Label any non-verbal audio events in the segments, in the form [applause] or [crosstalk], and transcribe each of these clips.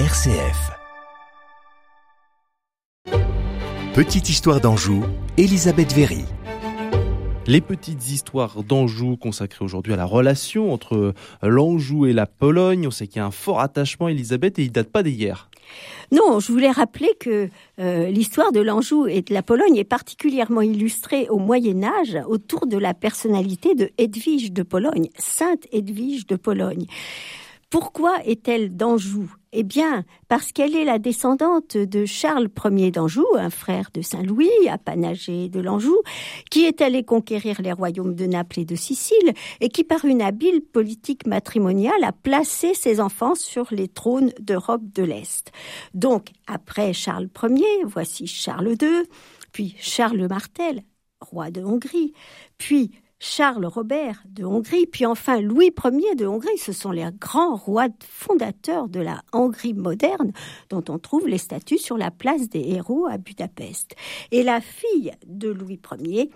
RCF. Petite histoire d'Anjou, Elisabeth Véry. Les petites histoires d'Anjou consacrées aujourd'hui à la relation entre l'Anjou et la Pologne. On sait qu'il y a un fort attachement, Elisabeth, et il date pas d'hier. Non, je voulais rappeler que euh, l'histoire de l'Anjou et de la Pologne est particulièrement illustrée au Moyen Âge autour de la personnalité de Edwige de Pologne, Sainte Edwige de Pologne. Pourquoi est-elle d'Anjou? Eh bien, parce qu'elle est la descendante de Charles Ier d'Anjou, un frère de Saint-Louis, apanagé de l'Anjou, qui est allé conquérir les royaumes de Naples et de Sicile, et qui, par une habile politique matrimoniale, a placé ses enfants sur les trônes d'Europe de l'Est. Donc, après Charles Ier, voici Charles II, puis Charles Martel, roi de Hongrie, puis Charles Robert de Hongrie, puis enfin Louis Ier de Hongrie. Ce sont les grands rois fondateurs de la Hongrie moderne dont on trouve les statues sur la place des héros à Budapest. Et la fille de Louis Ier,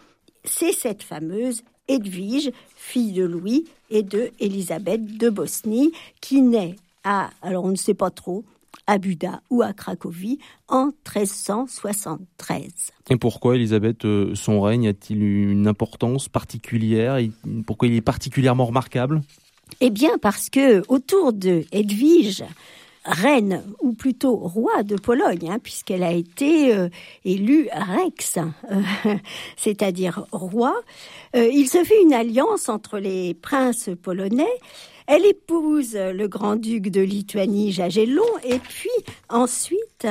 c'est cette fameuse Edwige, fille de Louis et de Élisabeth de Bosnie, qui naît à, alors on ne sait pas trop, à Buda ou à Cracovie en 1373. Et pourquoi, Elisabeth, euh, son règne a-t-il une importance particulière Pourquoi il est particulièrement remarquable? Eh bien, parce que autour de Edwige, reine, ou plutôt roi de Pologne, hein, puisqu'elle a été euh, élue Rex, euh, [laughs] c'est-à-dire roi, il se fait une alliance entre les princes polonais. Elle épouse le grand-duc de Lituanie Jagellon et puis ensuite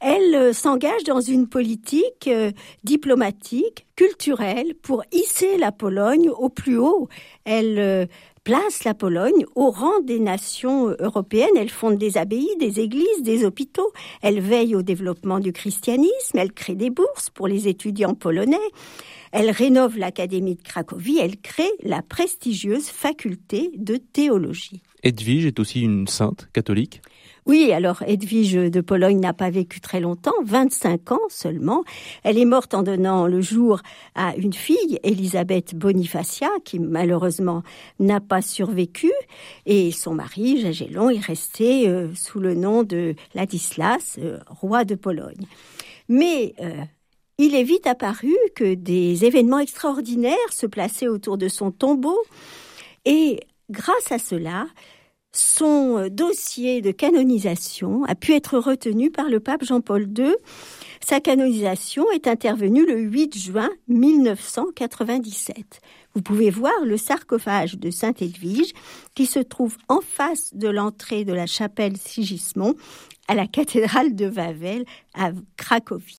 elle euh, s'engage dans une politique euh, diplomatique, culturelle, pour hisser la Pologne au plus haut. Elle euh, place la Pologne au rang des nations européennes. Elle fonde des abbayes, des églises, des hôpitaux. Elle veille au développement du christianisme. Elle crée des bourses pour les étudiants polonais. Elle rénove l'Académie de Cracovie, elle crée la prestigieuse faculté de théologie. Edwige est aussi une sainte catholique oui, alors Edwige de Pologne n'a pas vécu très longtemps, 25 ans seulement. Elle est morte en donnant le jour à une fille, Elisabeth Bonifacia, qui malheureusement n'a pas survécu. Et son mari, Jagellon, est resté euh, sous le nom de Ladislas, euh, roi de Pologne. Mais euh, il est vite apparu que des événements extraordinaires se plaçaient autour de son tombeau et grâce à cela, son dossier de canonisation a pu être retenu par le pape Jean-Paul II. Sa canonisation est intervenue le 8 juin 1997. Vous pouvez voir le sarcophage de Sainte Edwige qui se trouve en face de l'entrée de la chapelle Sigismond à la cathédrale de Wawel à Cracovie.